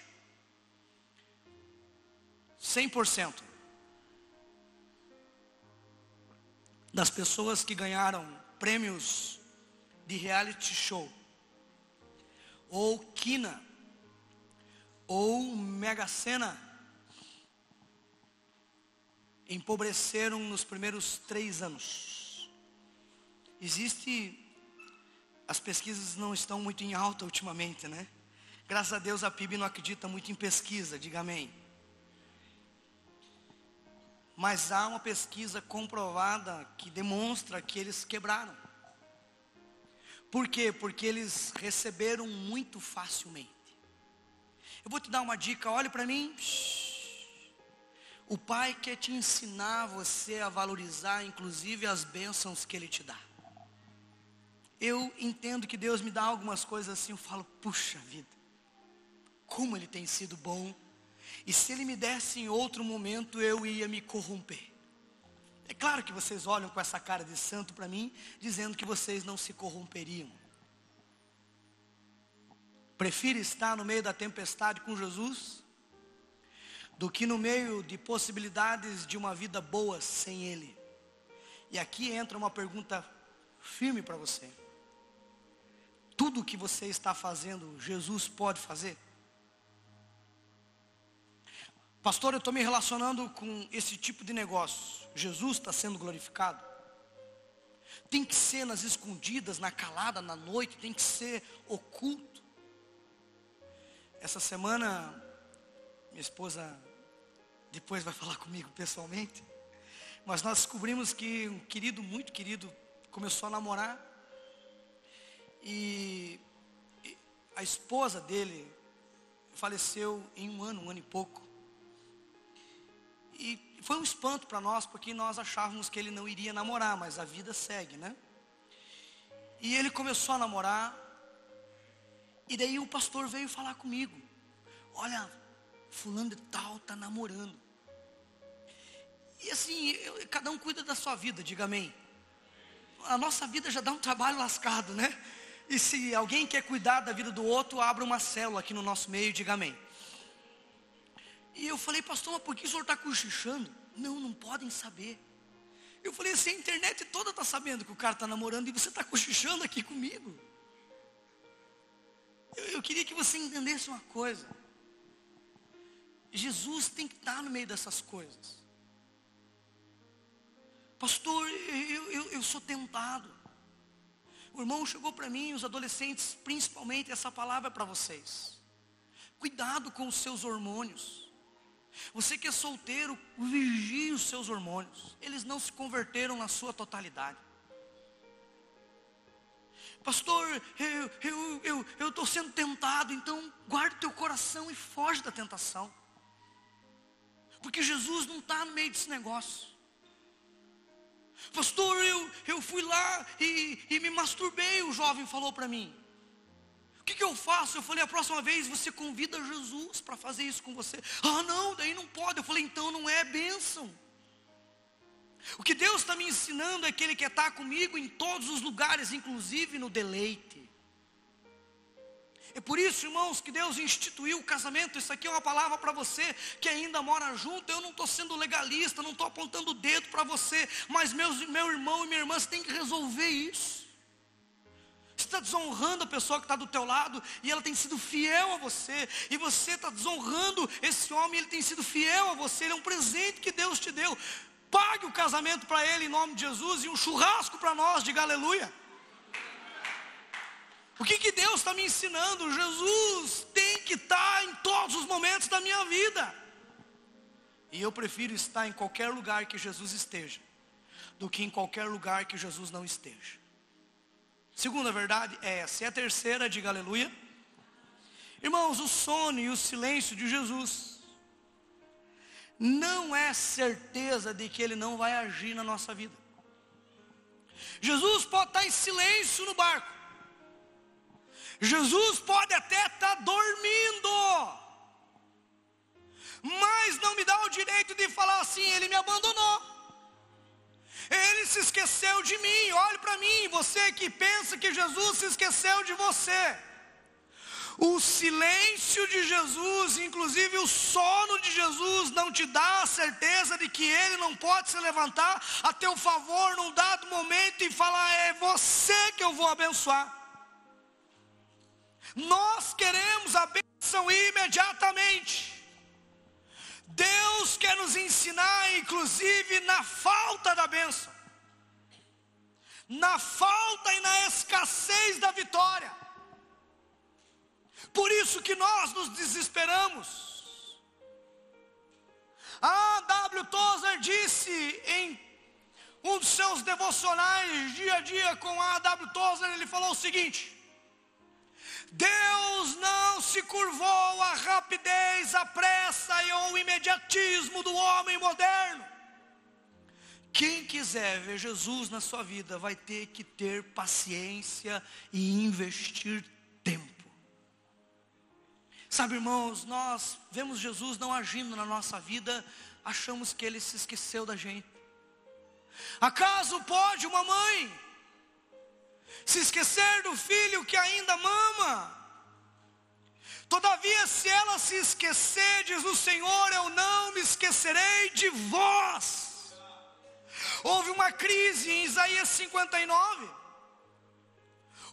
100% das pessoas que ganharam prêmios de reality show ou quina, ou mega sena, empobreceram nos primeiros três anos. Existe, as pesquisas não estão muito em alta ultimamente, né? Graças a Deus a PIB não acredita muito em pesquisa, diga amém. Mas há uma pesquisa comprovada que demonstra que eles quebraram. Por quê? Porque eles receberam muito facilmente. Eu vou te dar uma dica, olhe para mim. O Pai quer te ensinar você a valorizar, inclusive, as bênçãos que Ele te dá. Eu entendo que Deus me dá algumas coisas assim, eu falo, puxa vida, como Ele tem sido bom. E se Ele me desse em outro momento, eu ia me corromper. É claro que vocês olham com essa cara de santo para mim, dizendo que vocês não se corromperiam. Prefiro estar no meio da tempestade com Jesus do que no meio de possibilidades de uma vida boa sem Ele. E aqui entra uma pergunta firme para você. Tudo o que você está fazendo, Jesus pode fazer? Pastor, eu estou me relacionando com esse tipo de negócio. Jesus está sendo glorificado? Tem que ser nas escondidas, na calada, na noite, tem que ser oculto. Essa semana, minha esposa depois vai falar comigo pessoalmente, mas nós descobrimos que um querido, muito querido, começou a namorar e, a esposa dele faleceu em um ano, um ano e pouco. E foi um espanto para nós, porque nós achávamos que ele não iria namorar, mas a vida segue, né? E ele começou a namorar, e daí o pastor veio falar comigo: Olha, fulano de tal está namorando. E assim, eu, cada um cuida da sua vida, diga amém. A nossa vida já dá um trabalho lascado, né? E se alguém quer cuidar da vida do outro, abra uma célula aqui no nosso meio, diga amém. E eu falei, pastor, mas por que o senhor está cochichando? Não, não podem saber. Eu falei assim, a internet toda está sabendo que o cara está namorando e você está cochichando aqui comigo. Eu, eu queria que você entendesse uma coisa. Jesus tem que estar no meio dessas coisas. Pastor, eu, eu, eu sou tentado. O irmão chegou para mim, os adolescentes, principalmente, essa palavra é para vocês. Cuidado com os seus hormônios. Você que é solteiro, vigie os seus hormônios. Eles não se converteram na sua totalidade. Pastor, eu estou eu, eu, eu sendo tentado, então guarde teu coração e foge da tentação. Porque Jesus não está no meio desse negócio. Pastor, eu, eu fui lá e, e me masturbei, o jovem falou para mim. Que, que eu faço? Eu falei, a próxima vez você convida Jesus para fazer isso com você. Ah, não, daí não pode. Eu falei, então não é bênção. O que Deus está me ensinando é que Ele quer estar comigo em todos os lugares, inclusive no deleite. É por isso, irmãos, que Deus instituiu o casamento. Isso aqui é uma palavra para você que ainda mora junto. Eu não estou sendo legalista, não estou apontando o dedo para você, mas meus, meu irmão e minha irmã, você tem que resolver isso. Você está desonrando a pessoa que está do teu lado e ela tem sido fiel a você. E você está desonrando esse homem, ele tem sido fiel a você. Ele é um presente que Deus te deu. Pague o casamento para ele em nome de Jesus e um churrasco para nós, diga aleluia. O que, que Deus está me ensinando? Jesus tem que estar em todos os momentos da minha vida. E eu prefiro estar em qualquer lugar que Jesus esteja, do que em qualquer lugar que Jesus não esteja. Segunda verdade é essa. E a terceira, diga aleluia. Irmãos, o sono e o silêncio de Jesus não é certeza de que Ele não vai agir na nossa vida. Jesus pode estar em silêncio no barco, Jesus pode até estar dormindo, mas não me dá o direito de falar assim: Ele me abandonou. Ele se esqueceu de mim. Olhe para mim, você que pensa que Jesus se esqueceu de você. O silêncio de Jesus, inclusive o sono de Jesus, não te dá a certeza de que Ele não pode se levantar a teu favor num dado momento e falar: é você que eu vou abençoar. Nós queremos a bênção imediatamente. Deus quer nos ensinar, inclusive, na falta da bênção, na falta e na escassez da vitória. Por isso que nós nos desesperamos. A W. Tozer disse em um dos seus devocionais dia a dia com a A.W. Tozer, ele falou o seguinte: Deus não se curvou à rapidez, à pressa e ao imediatismo do homem moderno. Quem quiser ver Jesus na sua vida vai ter que ter paciência e investir tempo. Sabe, irmãos, nós vemos Jesus não agindo na nossa vida, achamos que ele se esqueceu da gente. Acaso pode uma mãe se esquecer do filho que ainda mama? Todavia, se ela se esquecer, diz o Senhor, eu não me esquecerei de vós. Houve uma crise em Isaías 59.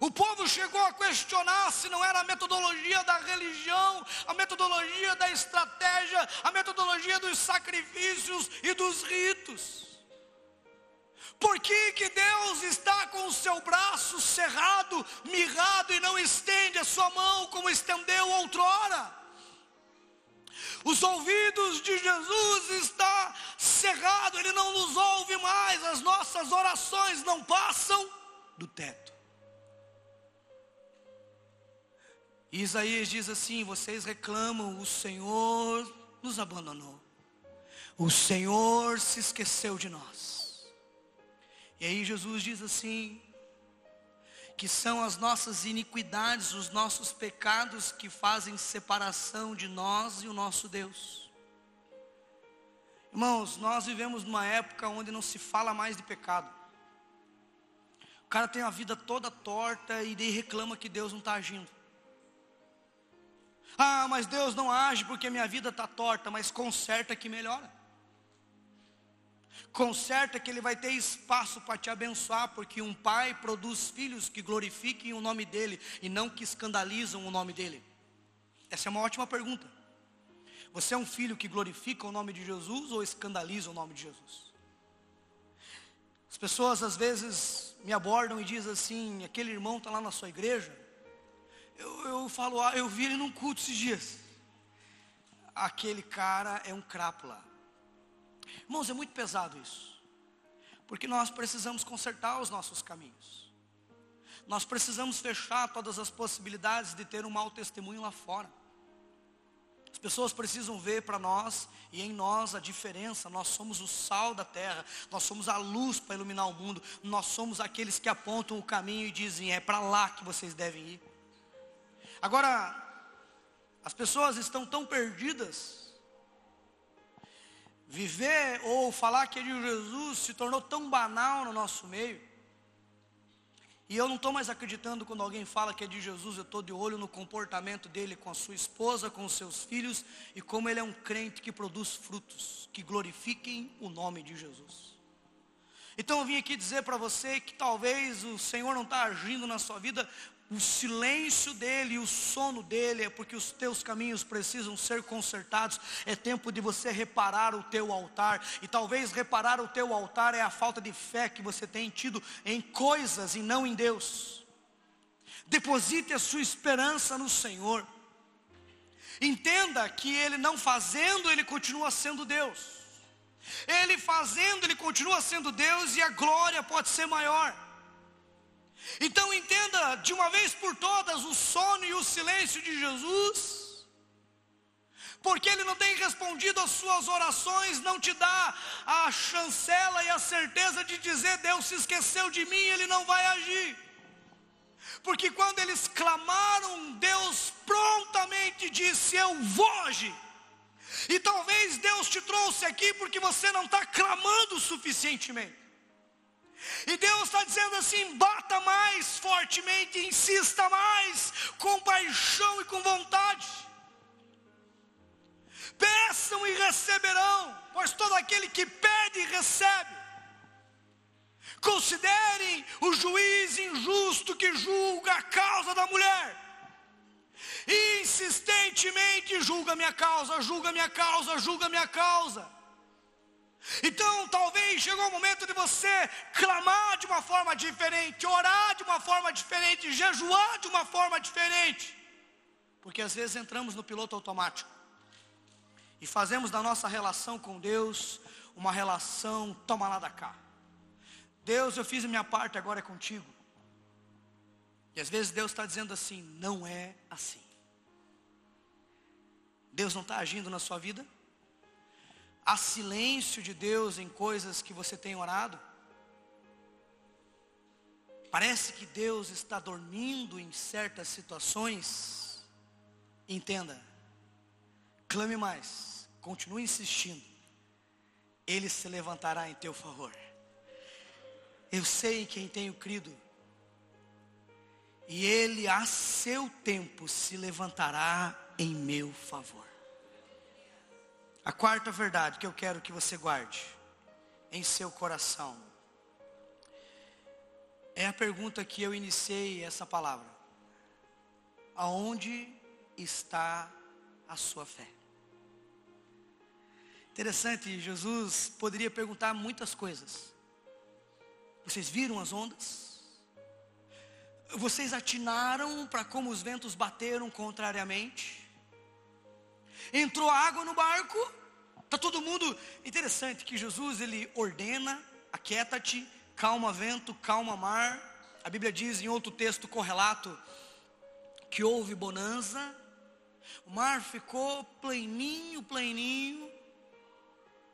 O povo chegou a questionar se não era a metodologia da religião, a metodologia da estratégia, a metodologia dos sacrifícios e dos ritos. Por que, que Deus está com o seu braço cerrado, mirrado e não estende a sua mão como estendeu outrora? Os ouvidos de Jesus está cerrado, ele não nos ouve mais, as nossas orações não passam do teto. Isaías diz assim: vocês reclamam, o Senhor nos abandonou. O Senhor se esqueceu de nós. E aí Jesus diz assim: que são as nossas iniquidades, os nossos pecados que fazem separação de nós e o nosso Deus. Irmãos, nós vivemos numa época onde não se fala mais de pecado. O cara tem a vida toda torta e daí reclama que Deus não está agindo. Ah, mas Deus não age porque minha vida está torta, mas conserta que melhora. Conserta que ele vai ter espaço para te abençoar, porque um pai produz filhos que glorifiquem o nome dele e não que escandalizam o nome dele. Essa é uma ótima pergunta. Você é um filho que glorifica o nome de Jesus ou escandaliza o nome de Jesus? As pessoas às vezes me abordam e dizem assim: aquele irmão está lá na sua igreja. Eu, eu falo, ah, eu vi ele num culto esses dias. Aquele cara é um crápula. Irmãos, é muito pesado isso. Porque nós precisamos consertar os nossos caminhos. Nós precisamos fechar todas as possibilidades de ter um mau testemunho lá fora. As pessoas precisam ver para nós e em nós a diferença. Nós somos o sal da terra, nós somos a luz para iluminar o mundo, nós somos aqueles que apontam o caminho e dizem: é para lá que vocês devem ir. Agora, as pessoas estão tão perdidas Viver ou falar que é Jesus se tornou tão banal no nosso meio. E eu não estou mais acreditando quando alguém fala que é de Jesus, eu estou de olho no comportamento dele com a sua esposa, com os seus filhos, e como ele é um crente que produz frutos, que glorifiquem o nome de Jesus. Então eu vim aqui dizer para você que talvez o Senhor não está agindo na sua vida o silêncio dele, o sono dele, é porque os teus caminhos precisam ser consertados. É tempo de você reparar o teu altar. E talvez reparar o teu altar é a falta de fé que você tem tido em coisas e não em Deus. Deposite a sua esperança no Senhor. Entenda que ele não fazendo, ele continua sendo Deus. Ele fazendo, ele continua sendo Deus e a glória pode ser maior. Então entenda de uma vez por todas o sono e o silêncio de Jesus, porque Ele não tem respondido às suas orações, não te dá a chancela e a certeza de dizer: Deus se esqueceu de mim, Ele não vai agir. Porque quando eles clamaram, Deus prontamente disse: Eu vou agir. E talvez Deus te trouxe aqui porque você não está clamando suficientemente. E Deus está dizendo assim: bata mais fortemente, insista mais, com paixão e com vontade. Peçam e receberão, pois todo aquele que pede recebe. Considerem o juiz injusto que julga a causa da mulher. Insistentemente julga minha causa, julga minha causa, julga minha causa. Então, talvez chegou o momento de você clamar de uma forma diferente, orar de uma forma diferente, jejuar de uma forma diferente. Porque às vezes entramos no piloto automático e fazemos da nossa relação com Deus uma relação toma lá da cá. Deus, eu fiz a minha parte, agora é contigo. E às vezes Deus está dizendo assim: não é assim. Deus não está agindo na sua vida? Há silêncio de Deus em coisas que você tem orado? Parece que Deus está dormindo em certas situações. Entenda, clame mais, continue insistindo, Ele se levantará em teu favor. Eu sei em quem tenho crido, e Ele a seu tempo se levantará em meu favor. A quarta verdade que eu quero que você guarde em seu coração é a pergunta que eu iniciei essa palavra: Aonde está a sua fé? Interessante, Jesus poderia perguntar muitas coisas. Vocês viram as ondas? Vocês atinaram para como os ventos bateram contrariamente? Entrou água no barco? Tá todo mundo interessante que Jesus ele ordena, aquieta-te, calma vento, calma mar. A Bíblia diz em outro texto correlato que houve bonança. O mar ficou pleninho, pleninho.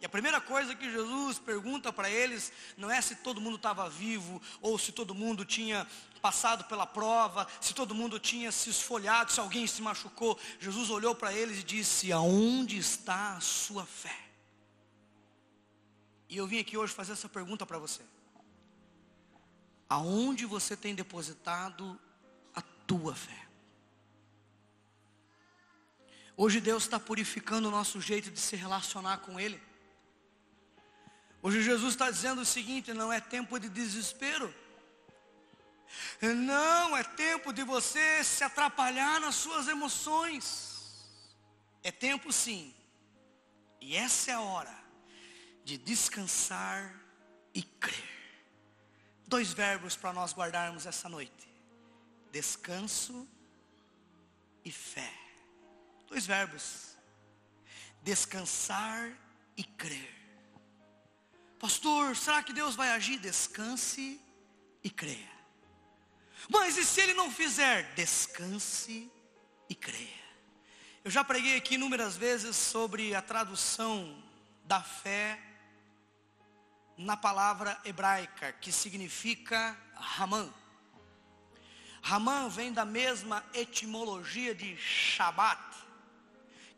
E a primeira coisa que Jesus pergunta para eles não é se todo mundo estava vivo ou se todo mundo tinha passado pela prova, se todo mundo tinha se esfolhado, se alguém se machucou. Jesus olhou para eles e disse: Aonde está a sua fé? E eu vim aqui hoje fazer essa pergunta para você. Aonde você tem depositado a tua fé? Hoje Deus está purificando o nosso jeito de se relacionar com Ele. Hoje Jesus está dizendo o seguinte: não é tempo de desespero. Não é tempo de você se atrapalhar nas suas emoções. É tempo sim. E essa é a hora de descansar e crer. Dois verbos para nós guardarmos essa noite: descanso e fé. Dois verbos: descansar e crer. Pastor, será que Deus vai agir? Descanse e creia. Mas e se Ele não fizer? Descanse e creia. Eu já preguei aqui inúmeras vezes sobre a tradução da fé na palavra hebraica, que significa Ramã. Ramã vem da mesma etimologia de Shabat,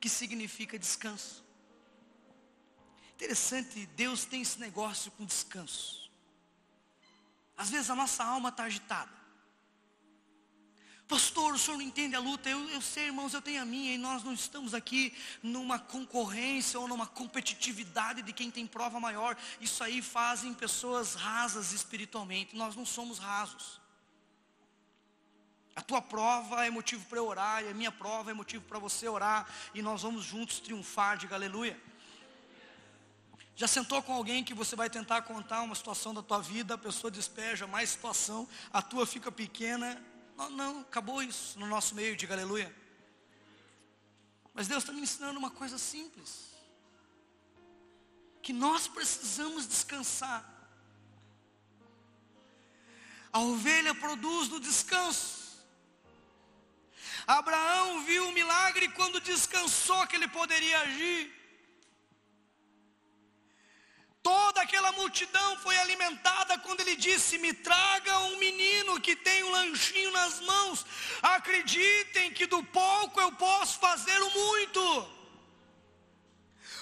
que significa descanso. Interessante, Deus tem esse negócio com descanso. Às vezes a nossa alma está agitada. Pastor, o senhor não entende a luta. Eu, eu sei, irmãos, eu tenho a minha. E nós não estamos aqui numa concorrência ou numa competitividade de quem tem prova maior. Isso aí fazem pessoas rasas espiritualmente. Nós não somos rasos. A tua prova é motivo para eu orar, e a minha prova é motivo para você orar, e nós vamos juntos triunfar, diga aleluia. Já sentou com alguém que você vai tentar contar uma situação da tua vida, a pessoa despeja mais situação, a tua fica pequena. Não, não acabou isso no nosso meio, diga aleluia. Mas Deus está me ensinando uma coisa simples. Que nós precisamos descansar. A ovelha produz no descanso. Abraão viu o milagre quando descansou que ele poderia agir. Toda aquela multidão foi alimentada quando ele disse: Me traga um menino que tem um lanchinho nas mãos. Acreditem que do pouco eu posso fazer o muito.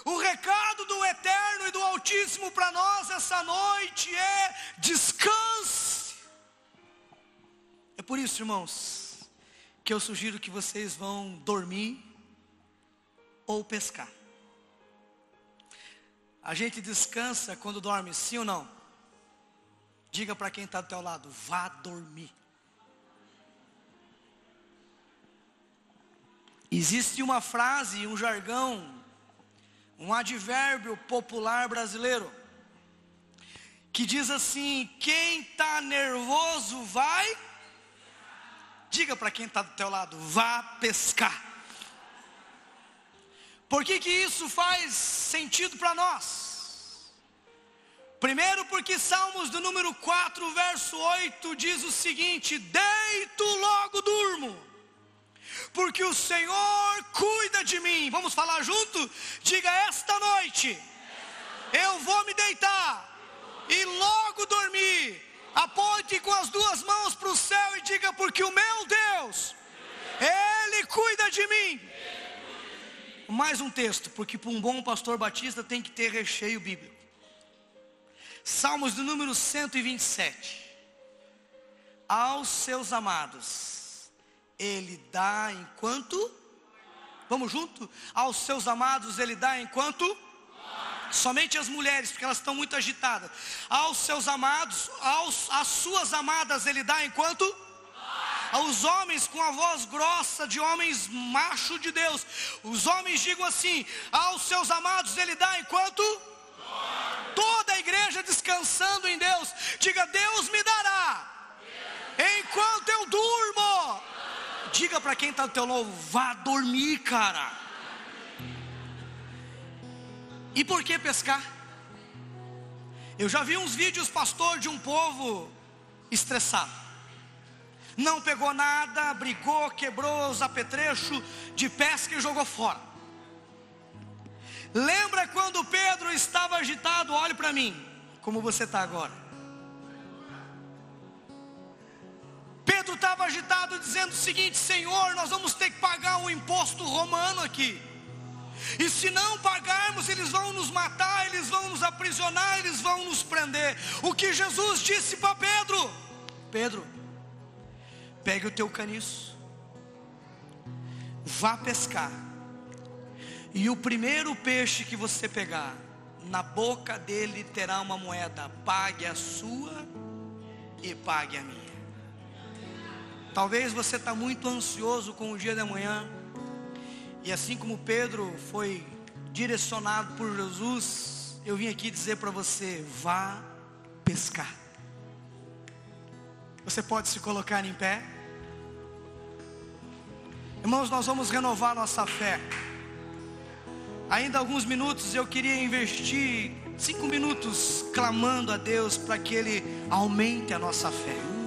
O recado do Eterno e do Altíssimo para nós essa noite é: descanse. É por isso, irmãos, que eu sugiro que vocês vão dormir ou pescar. A gente descansa quando dorme, sim ou não? Diga para quem está do teu lado, vá dormir. Existe uma frase, um jargão, um advérbio popular brasileiro, que diz assim: quem está nervoso vai. Diga para quem está do teu lado, vá pescar. Por que, que isso faz sentido para nós? Primeiro, porque Salmos do número 4, verso 8 diz o seguinte: Deito logo durmo, porque o Senhor cuida de mim. Vamos falar junto? Diga esta noite, eu vou me deitar e logo dormir. Aponte com as duas mãos para o céu e diga: Porque o meu Deus, Ele cuida de mim. Mais um texto, porque para um bom pastor batista tem que ter recheio bíblico. Salmos do número 127. Aos seus amados, Ele dá enquanto. Vamos junto? Aos seus amados, Ele dá enquanto. Somente as mulheres, porque elas estão muito agitadas. Aos seus amados, aos, às suas amadas, Ele dá enquanto aos homens com a voz grossa de homens macho de Deus. Os homens digam assim: aos seus amados ele dá enquanto toda a igreja descansando em Deus. Diga: Deus me dará enquanto eu durmo. Diga para quem está no teu novo: vá dormir, cara. E por que pescar? Eu já vi uns vídeos, pastor, de um povo estressado. Não pegou nada, brigou, quebrou os apetrechos de pesca e jogou fora. Lembra quando Pedro estava agitado? Olhe para mim, como você está agora. Pedro estava agitado, dizendo o seguinte: Senhor, nós vamos ter que pagar um imposto romano aqui. E se não pagarmos, eles vão nos matar, eles vão nos aprisionar, eles vão nos prender. O que Jesus disse para Pedro: Pedro, pegue o teu caniço, vá pescar e o primeiro peixe que você pegar, na boca dele terá uma moeda. Pague a sua e pague a minha. Talvez você está muito ansioso com o dia de amanhã. E assim como Pedro foi direcionado por Jesus, eu vim aqui dizer para você: vá pescar. Você pode se colocar em pé. Irmãos, nós vamos renovar nossa fé. Ainda alguns minutos eu queria investir cinco minutos clamando a Deus para que Ele aumente a nossa fé.